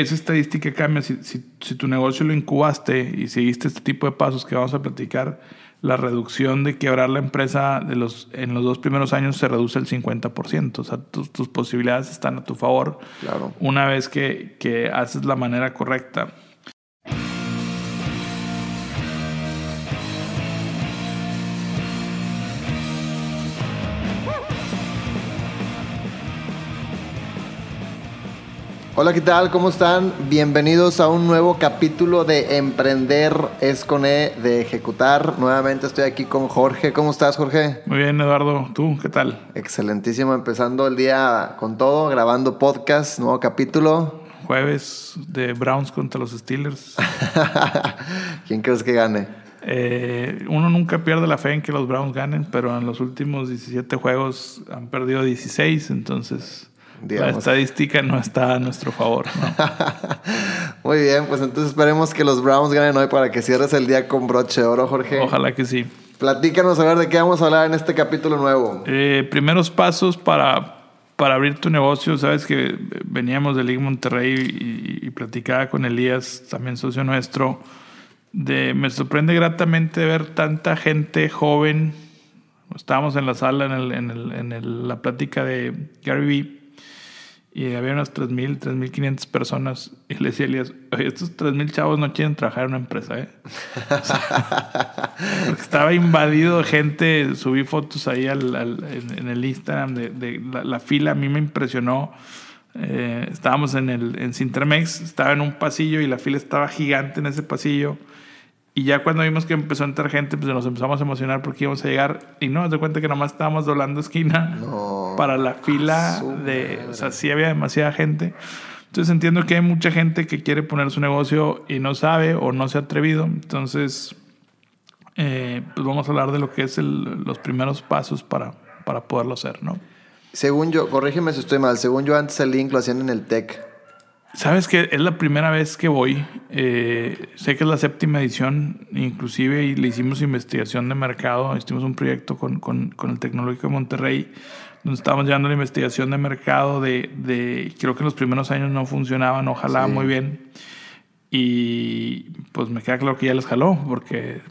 esa estadística cambia. Si, si, tu negocio lo incubaste y seguiste este tipo de pasos que vamos a platicar, la reducción de quebrar la empresa de los, en los dos primeros años se reduce el 50%. O sea, tus, tus posibilidades están a tu favor claro. una vez que, que haces la manera correcta. Hola, ¿qué tal? ¿Cómo están? Bienvenidos a un nuevo capítulo de Emprender es con E de Ejecutar. Nuevamente estoy aquí con Jorge. ¿Cómo estás, Jorge? Muy bien, Eduardo. ¿Tú qué tal? Excelentísimo. Empezando el día con todo, grabando podcast, nuevo capítulo. Jueves de Browns contra los Steelers. ¿Quién crees que gane? Eh, uno nunca pierde la fe en que los Browns ganen, pero en los últimos 17 juegos han perdido 16, entonces la estadística no está a nuestro favor. Muy bien, pues entonces esperemos que los Browns ganen hoy para que cierres el día con broche de oro, Jorge. Ojalá que sí. Platícanos a ver de qué vamos a hablar en este capítulo nuevo. Eh, primeros pasos para, para abrir tu negocio. Sabes que veníamos de Liga Monterrey y, y, platicaba con Elías, también socio nuestro. De, me sorprende gratamente ver tanta gente joven. Estábamos en la sala en, el, en, el, en la plática de Gary Vee y había unas 3.000, 3.500 personas. Y le decía a Elías, oye, estos 3.000 chavos no quieren trabajar en una empresa, ¿eh? porque estaba invadido de gente. Subí fotos ahí al, en, el Instagram de, la, fila. A mí me impresionó. Eh, estábamos en, el, en Sintermex, estaba en un pasillo y la fila estaba gigante en ese pasillo. Y ya cuando vimos que empezó a entrar gente, pues nos empezamos a emocionar porque íbamos a llegar. Y no, nos de cuenta que nomás estábamos doblando esquina para la fila de. O sea, sí había demasiada gente. Entonces entiendo que hay mucha gente que quiere poner su negocio y no sabe o no se ha atrevido. Entonces, eh, pues vamos a hablar de lo que es los primeros pasos para, para poderlo hacer, ¿no? Según yo, corrígeme si estoy mal, según yo antes el link lo hacían en el TEC. Sabes que es la primera vez que voy. Eh, sé que es la séptima edición, inclusive, y le hicimos investigación de mercado. Hicimos un proyecto con, con, con el Tecnológico de Monterrey, donde estábamos llevando la investigación de mercado. De, de creo que en los primeros años no funcionaban, ojalá muy bien. Y pues me queda claro que ya les jaló, porque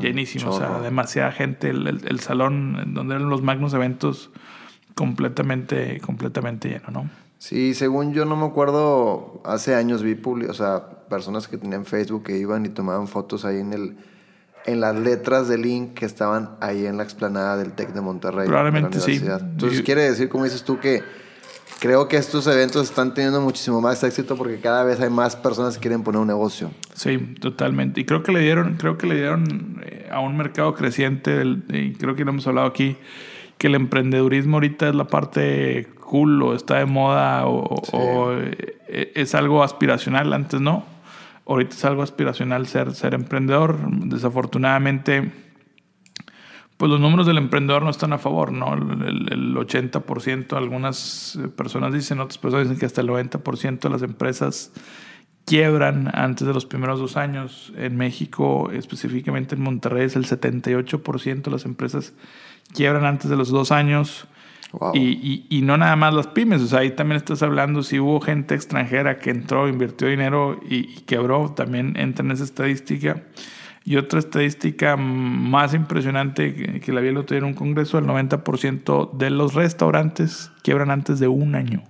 llenísimo, o sea, demasiada gente. El, el, el salón donde eran los magnos eventos, completamente, completamente lleno, ¿no? Sí, según yo no me acuerdo, hace años vi o sea, personas que tenían Facebook que iban y tomaban fotos ahí en el en las letras del link que estaban ahí en la explanada del TEC de Monterrey. Probablemente sí. Entonces quiere decir, como dices tú, que creo que estos eventos están teniendo muchísimo más éxito porque cada vez hay más personas que quieren poner un negocio. Sí, totalmente. Y creo que le dieron, creo que le dieron eh, a un mercado creciente, y creo que lo hemos hablado aquí, que el emprendedurismo ahorita es la parte cool o está de moda o, eh, es algo aspiracional, antes no. Ahorita es algo aspiracional ser, ser emprendedor. Desafortunadamente, pues los números del emprendedor no están a favor, ¿no? El, el 80%, algunas personas dicen, otras personas dicen que hasta el 90% de las empresas quiebran antes de los primeros dos años. En México, específicamente en Monterrey, es el 78% de las empresas quiebran antes de los dos años. Y, y, no nada más las pymes, o sea, ahí también estás hablando si hubo gente extranjera que entró, invirtió dinero y, quebró, también entra en esa estadística. Y otra estadística más impresionante que, la vi el otro día en un congreso, el 90% de los restaurantes quiebran antes de un año.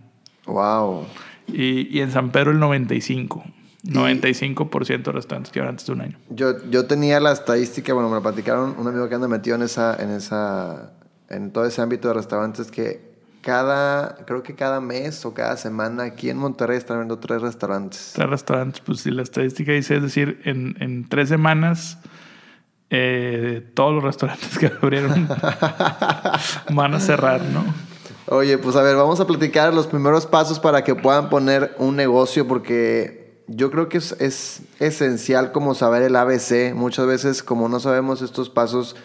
Wow. Y, y en San Pedro el 95. 95% de restaurantes quiebran antes de un año. Yo, yo tenía la estadística, bueno, me lo platicaron un amigo que anda metido en esa, en esa en todo ese ámbito de restaurantes que cada, creo que cada mes o cada semana aquí en Monterrey están abriendo tres restaurantes. Tres restaurantes, pues si la estadística dice, es decir, en, en tres semanas eh, todos los restaurantes que abrieron van a cerrar, ¿no? Oye, pues a ver, vamos a platicar los primeros pasos para que puedan poner un negocio porque yo creo que es, es esencial como saber el ABC. Muchas veces como no sabemos estos pasos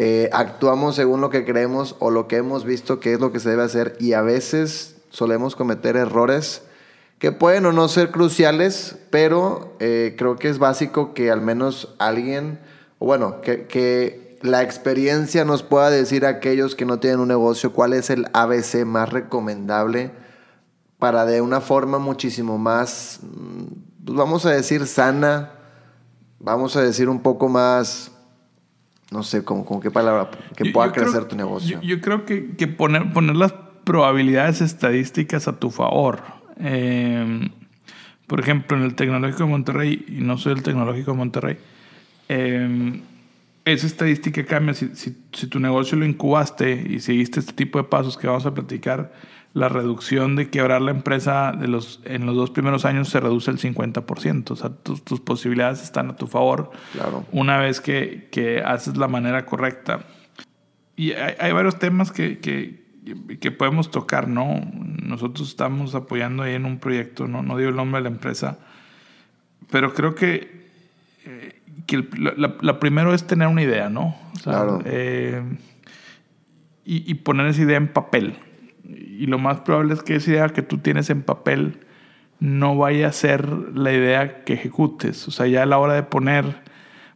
eh, actuamos según lo que creemos o lo que hemos visto que es lo que se debe hacer y a veces solemos cometer errores que pueden o no ser cruciales, pero eh, creo que es básico que al menos alguien, bueno, que, que la experiencia nos pueda decir a aquellos que no tienen un negocio cuál es el ABC más recomendable para de una forma muchísimo más, mm, pues vamos a decir, sana, vamos a decir un poco más, no sé, con, con qué palabra, que Yo- pueda yo creo- crecer tu negocio. Yo, yo creo que, que poner, poner las probabilidades estadísticas a tu favor. Eh, por ejemplo, en el Tecnológico de Monterrey, y no soy el Tecnológico de Monterrey, eh, esa estadística cambia. Si, si- si tu negocio lo incubaste y seguiste este tipo de pasos que vamos a platicar, la reducción de quebrar la empresa de los, en los dos primeros años se reduce el 50%. O sea, tus, tus posibilidades están a tu favor Claro. una vez que, que haces la manera correcta. Y hay, hay varios temas que, que, que podemos tocar, ¿no? Nosotros estamos apoyando ahí en un proyecto, no, no digo el nombre de la empresa, pero creo que, eh, que el- la, la- la primero es tener una idea, ¿no? O sea, Claro. eh, y, y poner esa idea en papel. Y lo más probable es que esa idea que tú tienes en papel no vaya a ser la idea que ejecutes. O sea, ya a la hora de poner,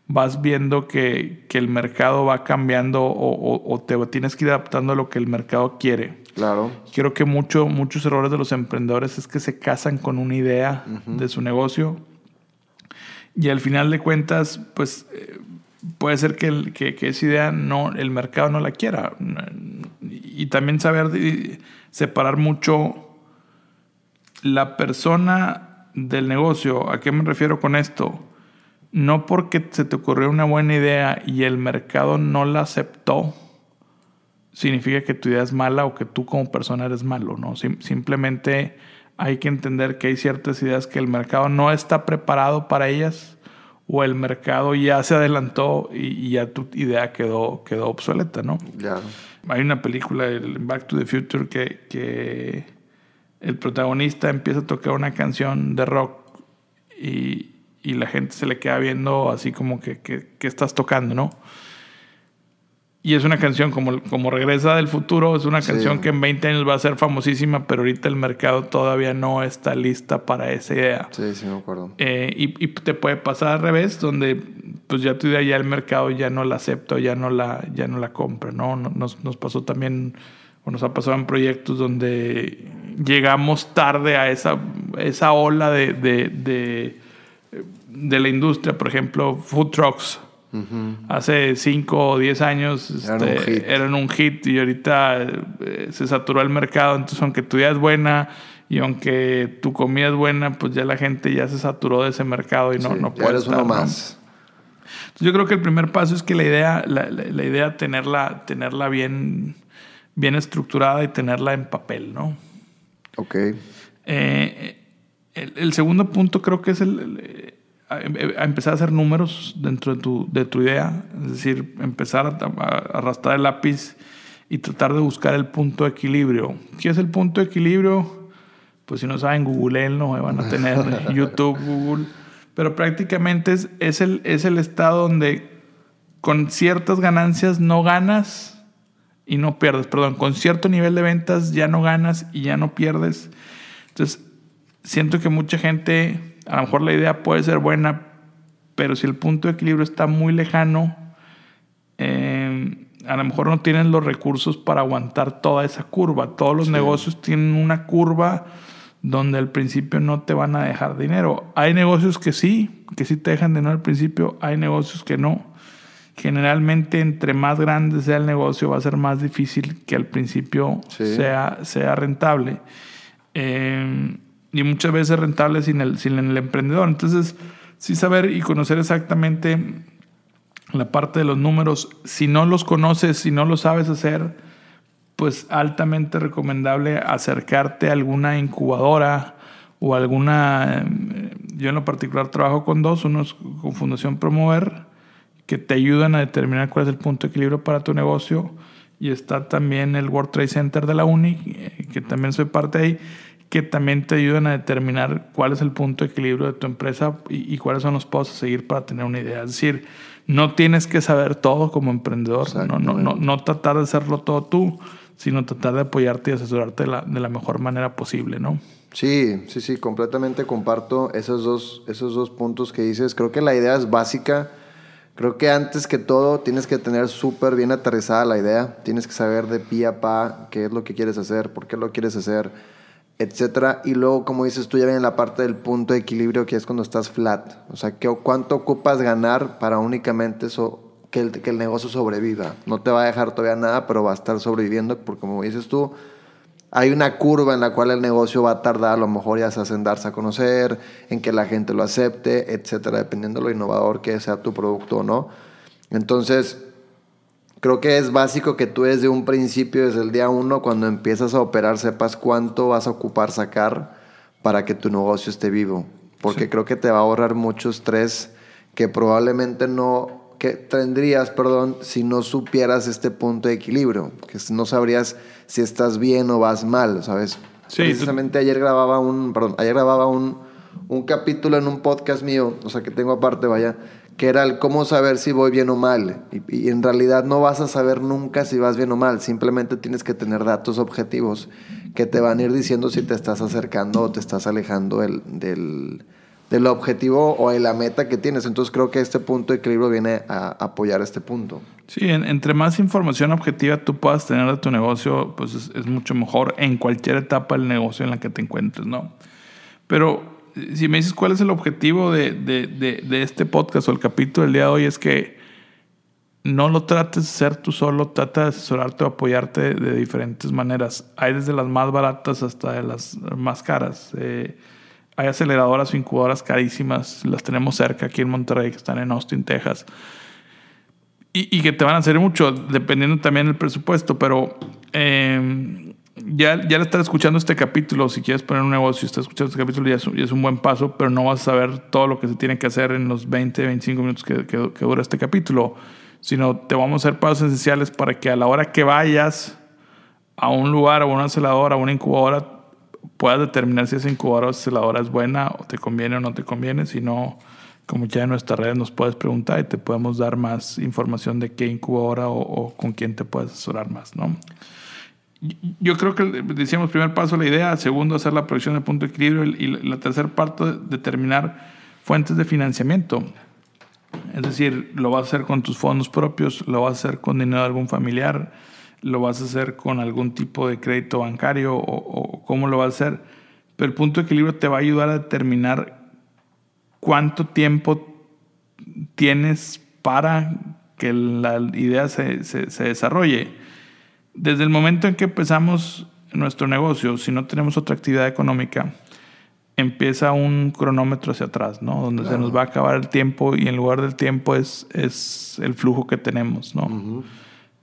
vas viendo que, que el mercado va cambiando o, o- o te tienes que ir adaptando a lo que el mercado quiere. Claro. Creo que mucho, muchos errores de los emprendedores es que se casan con una idea de su negocio y al final de cuentas, pues eh, puede ser que, el- que- que esa idea no, el mercado no la quiera. Y también saber separar mucho la persona del negocio. ¿A qué me refiero con esto? No porque se te ocurrió una buena idea y el mercado no la aceptó, significa que tu idea es mala o que tú como persona eres malo, ¿no? Sim- simplemente hay que entender que hay ciertas ideas que el mercado no está preparado para ellas o el mercado ya se adelantó y, y ya tu idea quedó, quedó obsoleta, ¿no? Claro. Hay una película, el Back to the Future, que, que el protagonista empieza a tocar una canción de rock y, y la gente se le queda viendo así como que, que, que estás tocando, ¿no? Y es una canción como, como Regresa del Futuro, es una Sí. canción que en 20 años va a ser famosísima, pero ahorita el mercado todavía no está lista para esa idea. Sí, sí, me acuerdo. Eh, y, y te puede pasar al revés, donde pues ya tu idea ya el mercado ya no la acepta o ya no la, ya no la compra, ¿no? No- Nos, nos pasó también, o nos ha pasado en proyectos donde llegamos tarde a esa, esa ola de, de, de, de la industria, por ejemplo, food trucks. Hace 5 o 10 años Eran un este, hit. eran un hit y ahorita eh, se saturó el mercado. Entonces, aunque tu idea es buena y aunque tu comida es buena, pues ya la gente ya se saturó de ese mercado y no, Sí, no puede eres estar, uno ¿no? más. Entonces, yo creo que el primer paso es que la idea, la, la- la idea tenerla, tenerla bien, bien estructurada y tenerla en papel, ¿no? Ok. Eh, el, el segundo punto creo que es el, el- a, a empezar a hacer números dentro de tu, de tu idea, es decir, empezar a, a arrastrar el lápiz y tratar de buscar el punto de equilibrio. ¿Qué es el punto de equilibrio? Pues si no saben, googleenlo, van a tener YouTube, Google. Pero prácticamente es, es, el, es el estado donde con ciertas ganancias no ganas y no pierdes. Perdón, con cierto nivel de ventas ya no ganas y ya no pierdes. Entonces, siento que mucha gente, a lo mejor la idea puede ser buena, pero si el punto de equilibrio está muy lejano, eh, a lo mejor no tienen los recursos para aguantar toda esa curva. Todos los negocios tienen una curva donde al principio no te van a dejar dinero. Hay negocios que sí, que sí te dejan dinero al principio, hay negocios que no. Generalmente entre más grande sea el negocio va a ser más difícil que al principio Sí. sea, sea rentable. Eh, y muchas veces rentable sin el, sin el emprendedor. Entonces, sí saber y conocer exactamente la parte de los números. Si no los conoces, si no lo sabes hacer, pues altamente recomendable acercarte a alguna incubadora o alguna... eh, Yo en lo particular trabajo con dos, uno es con Fundación Promover, que te ayudan a determinar cuál es el punto de equilibrio para tu negocio. Y está también el World Trade Center de la Uni, eh, que también soy parte de ahí, que también te ayudan a determinar cuál es el punto de equilibrio de tu empresa y, y cuáles son los pasos a seguir para tener una idea. Es decir, no tienes que saber todo como emprendedor, no, no, no, no tratar de hacerlo todo tú, sino tratar de apoyarte y asesorarte de la, de la mejor manera posible, ¿no? Sí, sí, sí, completamente comparto esos dos, esos dos puntos que dices. Creo que la idea es básica. Creo que antes que todo tienes que tener súper bien aterrizada la idea. Tienes que saber de pie a pa qué es lo que quieres hacer, por qué lo quieres hacer. Etcétera. Y luego, como dices tú, ya viene la parte del punto de equilibrio, que es cuando estás flat. O sea, ¿qué, ¿cuánto ocupas ganar para únicamente eso, que, el, que el negocio sobreviva? No te va a dejar todavía nada, pero va a estar sobreviviendo, porque como dices tú, hay una curva en la cual el negocio va a tardar a lo mejor ya sea en darse a conocer, en que la gente lo acepte, etcétera, dependiendo de lo innovador que sea tu producto o no. Entonces, creo que es básico que tú desde un principio, desde el día uno, cuando empiezas a operar, sepas cuánto vas a ocupar sacar para que tu negocio esté vivo. Porque creo que te va a ahorrar mucho estrés que probablemente no que tendrías, perdón, si no supieras este punto de equilibrio, que no sabrías si estás bien o vas mal, ¿sabes? Sí, Precisamente ayer grababa un, perdón, ayer grababa un, un capítulo en un podcast mío, o sea, que tengo aparte, vaya, que era el cómo saber si voy bien o mal. Y, en realidad no vas a saber nunca si vas bien o mal, simplemente tienes que tener datos objetivos que te van a ir diciendo si te estás acercando o te estás alejando del, del del objetivo o de la meta que tienes. Entonces creo que este punto de equilibrio viene a apoyar este punto. Sí, entre más información objetiva tú puedas tener de tu negocio, pues es, mucho mejor en cualquier etapa del negocio en la que te encuentres, ¿no? Pero si me dices cuál es el objetivo de, de, de, este podcast o el capítulo del día de hoy, es que no lo trates de ser tú solo, trata de asesorarte o apoyarte de diferentes maneras. Hay desde las más baratas hasta de las más caras. Eh, hay aceleradoras o incubadoras carísimas, las tenemos cerca aquí en Monterrey, que están en Austin, Texas. Y, que te van a hacer mucho, dependiendo también del presupuesto, pero em, ya, ya le estás escuchando este capítulo, si quieres poner un negocio, estás escuchando este capítulo, ya es, ya es, un buen paso, pero no vas a saber todo lo que se tiene que hacer en los 20, 25 minutos que, que, que dura este capítulo, sino te vamos a hacer pasos esenciales para que a la hora que vayas a un lugar, a una aceleradora, a una incubadora, puedas determinar si esa incubadora o aceleradora es buena o te conviene o no te conviene. Si no, como ya en nuestras redes nos puedes preguntar y te podemos dar más información de qué incubadora o, con quién te puedes asesorar más, ¿no? Yo creo que decíamos primer paso la idea, segundo hacer la proyección de punto de equilibrio y la tercera parte determinar fuentes de financiamiento. Es decir, lo vas a hacer con tus fondos propios, lo vas a hacer con dinero de algún familiar, lo vas a hacer con algún tipo de crédito bancario o, cómo lo vas a hacer. Pero el punto de equilibrio te va a ayudar a determinar cuánto tiempo tienes para que la idea se, se, desarrolle. Desde el momento en que empezamos nuestro negocio, si no tenemos otra actividad económica, empieza un cronómetro hacia atrás, ¿no? Donde se nos va a acabar el tiempo y en lugar del tiempo es, es el flujo que tenemos, ¿no?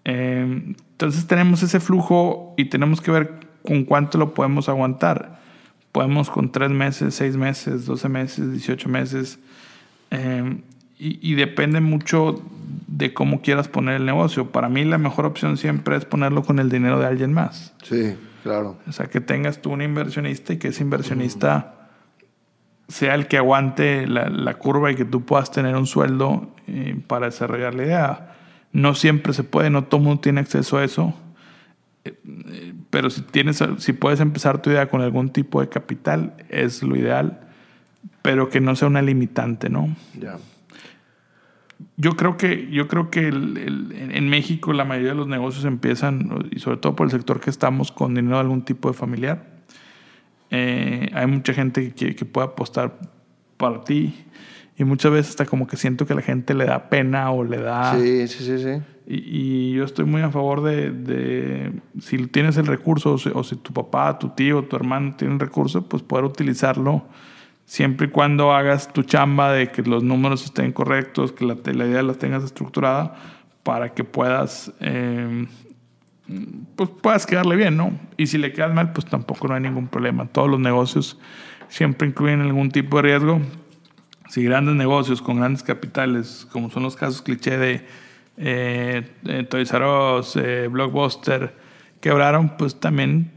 Em, entonces tenemos ese flujo y tenemos que ver con cuánto lo podemos aguantar. Podemos con tres meses, seis meses, 12 meses, 18 meses. Em, y, depende mucho de cómo quieras poner el negocio. Para mí la mejor opción siempre es ponerlo con el dinero de alguien más. Sí, claro. O sea, que tengas tú un inversionista y que ese inversionista sea el que aguante la, curva y que tú puedas tener un sueldo eh, para desarrollar la idea. No siempre se puede, no todo el mundo tiene acceso a eso. Eh, pero si, tienes, si puedes empezar tu idea con algún tipo de capital, es lo ideal, pero que no sea una limitante, ¿no? Ya. Yo creo que, yo creo que en México la mayoría de los negocios empiezan, y sobre todo por el sector que estamos, con dinero de algún tipo de familiar. Eh, hay mucha gente que, que puede apostar para ti. Y muchas veces hasta como que siento que a la gente le da pena o le da... Sí, sí, sí, sí. Y, yo estoy muy a favor de, de si tienes el recurso o si, tu papá, tu tío, tu hermano tienen recurso, pues poder utilizarlo siempre y cuando hagas tu chamba de que los números estén correctos, que la, la idea la tengas estructurada para que puedas, eh, pues puedas quedarle bien, ¿no? Y si le quedas mal, pues tampoco no hay ningún problema. Todos los negocios siempre incluyen algún tipo de riesgo, si grandes negocios con grandes capitales, como son los casos cliché de eh, Toys R Us, eh, Blockbuster, quebraron, pues también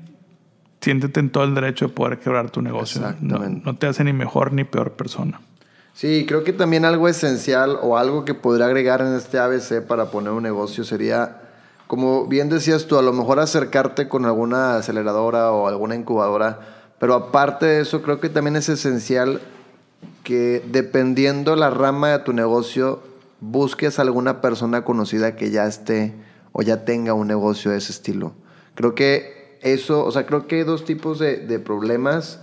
siéntete en todo el derecho de poder quebrar tu negocio. No, no, te hace ni mejor ni peor persona. Sí, creo que también algo esencial o algo que podría agregar en este ABC para poner un negocio sería, como bien decías tú, a lo mejor acercarte con alguna aceleradora o alguna incubadora, pero aparte de eso, creo que también es esencial que dependiendo la rama de tu negocio, busques alguna persona conocida que ya esté o ya tenga un negocio de ese estilo. Creo que eso, o sea, creo que hay dos tipos de, de problemas.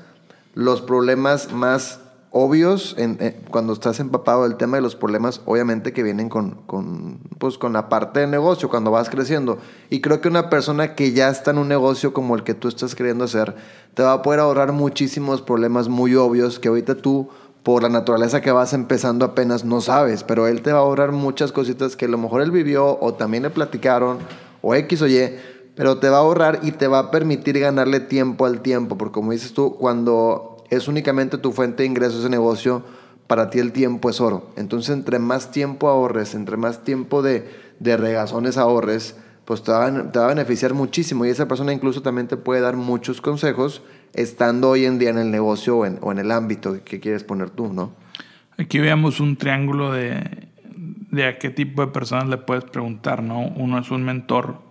Los problemas más obvios en, cuando estás empapado del tema de los problemas, obviamente que vienen con, con, pues, con la parte de negocio, cuando vas creciendo. Y creo que una persona que ya está en un negocio como el que tú estás queriendo hacer, te va a poder ahorrar muchísimos problemas muy obvios que ahorita tú, por la naturaleza que vas empezando apenas, no sabes. Pero él te va a ahorrar muchas cositas que a lo mejor él vivió o también le platicaron o X o Y. Pero te va a ahorrar y te va a permitir ganarle tiempo al tiempo. Porque como dices tú, cuando es únicamente tu fuente de ingresos de negocio, para ti el tiempo es oro. Entonces, entre más tiempo ahorres, entre más tiempo de, de regazones ahorres, pues te va, a, beneficiar muchísimo. Y esa persona incluso también te puede dar muchos consejos estando hoy en día en el negocio o en, o en el ámbito que quieres poner tú, ¿no? Aquí veamos un triángulo de, de a qué tipo de personas le puedes preguntar, ¿no? Uno es un mentor,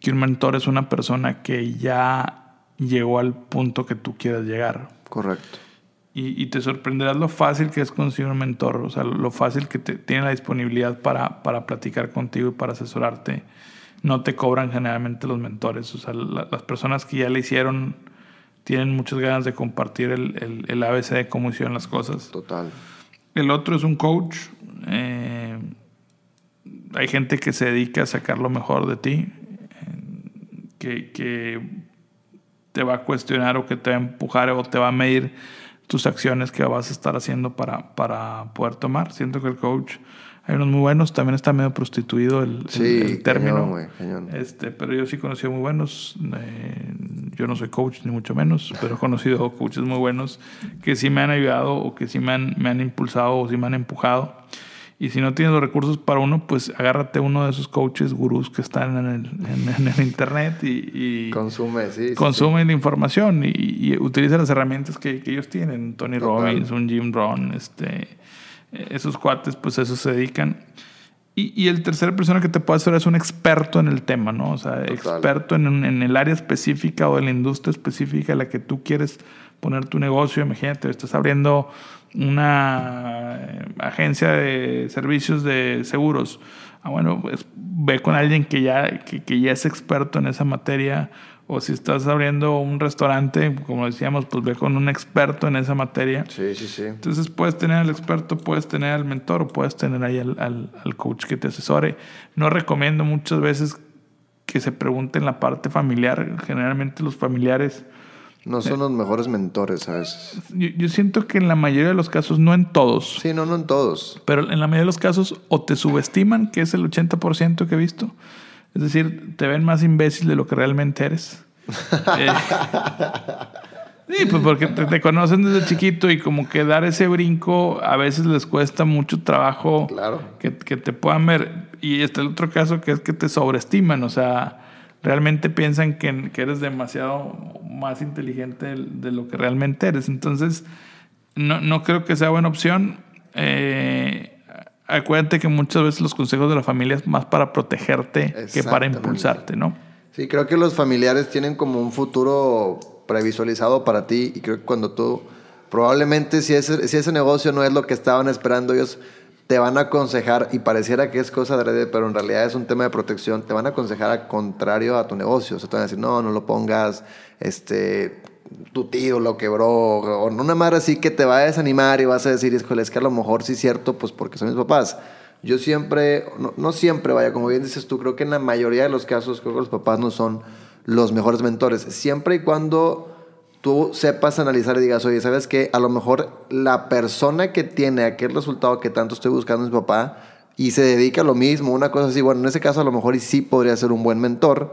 que un mentor es una persona que ya llegó al punto que tú quieres llegar. Correcto. Y, te sorprenderás lo fácil que es conseguir un mentor, o sea, lo fácil que te, tiene la disponibilidad para, para platicar contigo y para asesorarte. No te cobran generalmente los mentores, o sea, las personas que ya le hicieron tienen muchas ganas de compartir el, el, el ABC de cómo hicieron las cosas. Total. El otro es un coach. Eh, hay gente que se dedica a sacar lo mejor de ti, que, que te va a cuestionar o que te va a empujar o te va a medir tus acciones que vas a estar haciendo para, para poder tomar. Siento que el coach, hay unos muy buenos, también está medio prostituido el, el, término. Este, pero yo sí he conocido muy buenos. Eh, yo no soy coach, ni mucho menos, pero he conocido coaches muy buenos que sí me han ayudado o que sí me han, me han impulsado o sí me han empujado. Y si no tienes los recursos para uno, pues agárrate uno de esos coaches gurús que están en el, en, el internet y, consume, sí, consume la información y, utiliza las herramientas que, que ellos tienen. Tony Robbins, un Jim Rohn, este, esos cuates, pues eso se dedican. Y, y el tercera persona que te puede hacer es un experto en el tema, ¿no? O sea, experto en, en el área específica o en la industria específica en la que tú quieres poner tu negocio. Imagínate, estás abriendo una eh, agencia de servicios de seguros. Ah, bueno, pues ve con alguien que ya, que, ya es experto en esa materia. O si estás abriendo un restaurante, como decíamos, pues ve con un experto en esa materia. Sí, sí, sí. Entonces puedes tener al experto, puedes tener al mentor o puedes tener ahí al, al, al coach que te asesore. No recomiendo muchas veces que se pregunten la parte familiar. Generalmente los familiares no son los mejores mentores a veces. Yo, siento que en la mayoría de los casos, no en todos. Sí, no, no en todos. Pero en la mayoría de los casos o te subestiman, que es el 80% que he visto. Es decir, te ven más imbécil de lo que realmente eres. Eh, sí, pues porque te, conocen desde chiquito y como que dar ese brinco a veces les cuesta mucho trabajo claro. que, que te puedan ver. Y este el otro caso que es que te sobreestiman, o sea realmente piensan que, que eres demasiado más inteligente de, lo que realmente eres. Entonces, no, no creo que sea buena opción. Eh, acuérdate que muchas veces los consejos de la familia es más para protegerte que para impulsarte, ¿no? Sí, creo que los familiares tienen como un futuro previsualizado para ti y creo que cuando tú, probablemente si ese, si ese negocio no es lo que estaban esperando ellos, te van a aconsejar, y pareciera que es cosa de pero en realidad es un tema de protección, te van a aconsejar al contrario a tu negocio. O sea, te van a decir, no, no lo pongas, este, tu tío lo quebró, o una madre así que te va a desanimar y vas a decir, híjole, es que a lo mejor sí es cierto, pues porque son mis papás. Yo siempre, no, no siempre, vaya, como bien dices tú, creo que en la mayoría de los casos, creo que los papás no son los mejores mentores. Siempre y cuando tú sepas analizar y digas, oye, ¿sabes qué? A lo mejor la persona que tiene aquel resultado que tanto estoy buscando es mi papá y se dedica a lo mismo, una cosa así, bueno, en ese caso a lo mejor y sí podría ser un buen mentor,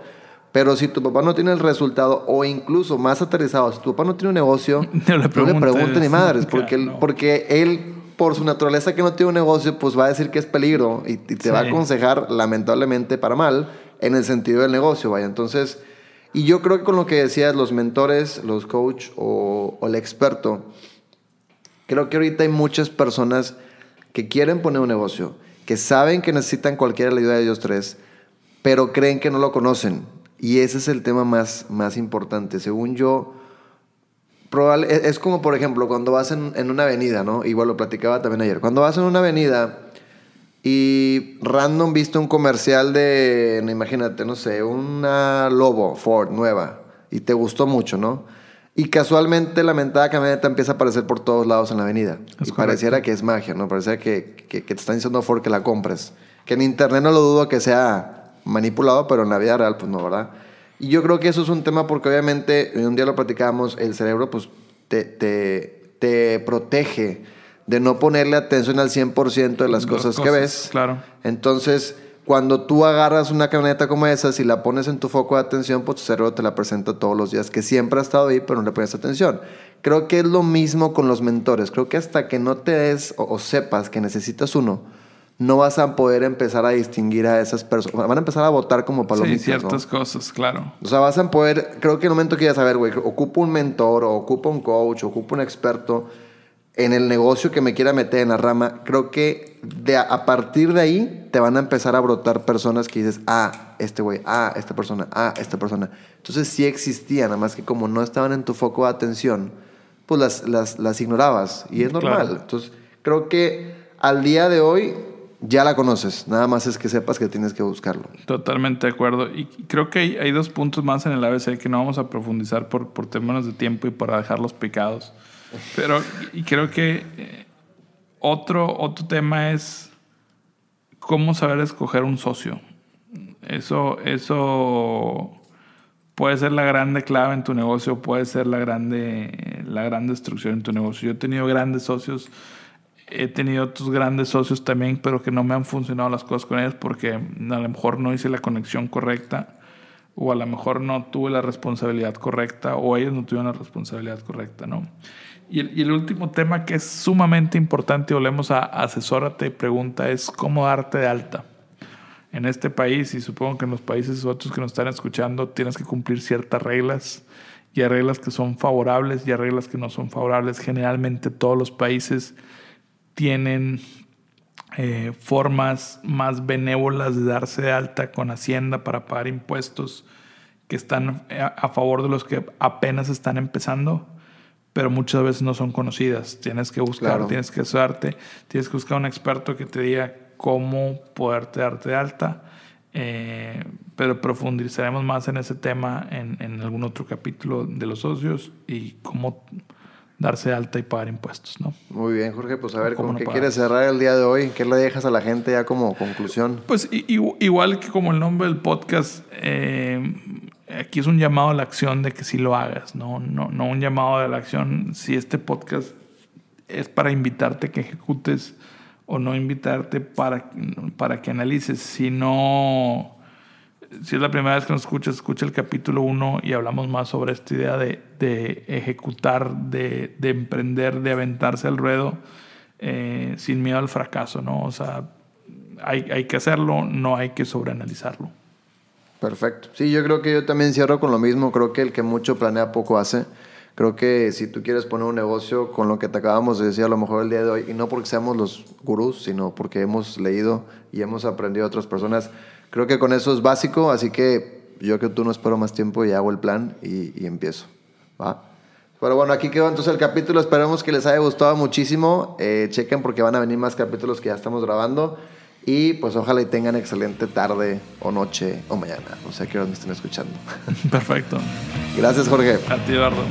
pero si tu papá no tiene el resultado o incluso más aterrizado, si tu papá no tiene un negocio, no le, pregunte ni madres, porque, él, porque él por su naturaleza que no tiene un negocio, pues va a decir que es peligro y, te va a aconsejar lamentablemente para mal en el sentido del negocio, vaya. Entonces, y yo creo que con lo que decías, los mentores, los coach o, el experto, creo que ahorita hay muchas personas que quieren poner un negocio, que saben que necesitan cualquier ayuda de ellos tres, pero creen que no lo conocen. Y ese es el tema más, más importante. Según yo, probable, es, como, por ejemplo, cuando vas en, en, una avenida, ¿no? Igual lo platicaba también ayer. Cuando vas en una avenida y random viste un comercial de, imagínate, no sé, una Lobo Ford nueva. y te gustó mucho, ¿no? Y casualmente la mentada camioneta empieza a aparecer por todos lados en la avenida. y pareciera que es magia, ¿no? Pareciera que, que, te están diciendo Ford que la compres. Que en internet no lo dudo que sea manipulado, pero en la vida real, pues no, ¿verdad? Y yo creo que eso es un tema porque obviamente, un día lo platicábamos, el cerebro pues te, te, te protege de no ponerle atención al 100% de las cosas, que ves. Claro. Entonces, cuando tú agarras una camioneta como esa, si la pones en tu foco de atención, pues tu cerebro te la presenta todos los días, que siempre ha estado ahí, pero no le pones atención. Creo que es lo mismo con los mentores. Creo que hasta que no te des o, sepas que necesitas uno, no vas a poder empezar a distinguir a esas personas. Van a empezar a votar como palomitas. Sí, ciertas cosas, claro. O sea, vas a poder, creo que en el momento que ya saber, güey, ocupo un mentor, o ocupo un coach, o ocupo un experto en el negocio que me quiera meter en la rama, creo que de a, partir de ahí te van a empezar a brotar personas que dices, ah, este güey, ah, esta persona, ah, esta persona. Entonces sí existían, nada más que como no estaban en tu foco de atención, pues las, las, las ignorabas y es normal. Entonces creo que al día de hoy ya la conoces, nada más es que sepas que tienes que buscarlo. Totalmente de acuerdo. Y creo que hay, hay dos puntos más en el ABC que no vamos a profundizar por, por temas de tiempo y para dejarlos picados. Pero creo que eh, otro, otro tema es cómo saber escoger un socio. Eso, eso puede ser la grande clave en tu negocio, puede ser la grande, la gran destrucción en tu negocio. Yo he tenido grandes socios, he tenido otros grandes socios también, pero que no me han funcionado las cosas con ellos porque a lo mejor no hice la conexión correcta o a lo mejor no tuve la responsabilidad correcta o ellos no tuvieron la responsabilidad correcta, ¿no? Y el, último tema que es sumamente importante, volvemos a asesórate y pregunta, es cómo darte de alta. En este país, y supongo que en los países otros que nos están escuchando, tienes que cumplir ciertas reglas. Y hay reglas que son favorables y hay reglas que no son favorables. Generalmente todos los países tienen eh, formas más benévolas de darse de alta con Hacienda para pagar impuestos que están a favor de los que apenas están empezando pero muchas veces no son conocidas. Tienes que buscar, tienes que usarte, tienes que buscar un experto que te diga cómo poderte darte de alta. Eh, pero profundizaremos más en ese tema en, en, algún otro capítulo de los socios y cómo darse de alta y pagar impuestos, ¿no? Muy bien, Jorge, pues a ver, ¿con qué quieres cerrar el día de hoy? ¿Qué le dejas a la gente ya como conclusión? Pues igual que como el nombre del podcast, eh, aquí es un llamado a la acción de que sí lo hagas, no, no, no un llamado a la acción si este podcast es para invitarte que ejecutes o no invitarte para, para que analices. Si no, si es la primera vez que nos escuchas, escucha el capítulo 1 y hablamos más sobre esta idea de, de ejecutar, de, de, emprender, de aventarse al ruedo eh, sin miedo al fracaso, ¿no? O sea, hay, hay que hacerlo, no hay que sobreanalizarlo. Perfecto. Sí, yo creo que yo también cierro con lo mismo. Creo que el que mucho planea poco hace. Creo que si tú quieres poner un negocio con lo que te acabamos de decir a lo mejor el día de hoy, y no porque seamos los gurús, sino porque hemos leído y hemos aprendido a otras personas, creo que con eso es básico. Así que yo que tú no espero más tiempo y hago el plan y, empiezo. ¿va? Pero bueno, aquí quedó entonces el capítulo. Esperamos que les haya gustado muchísimo. Eh, chequen porque van a venir más capítulos que ya estamos grabando. Y pues ojalá y tengan excelente tarde o noche o mañana. No sé a qué hora me estén escuchando. Perfecto. Gracias, Jorge. A ti, Eduardo.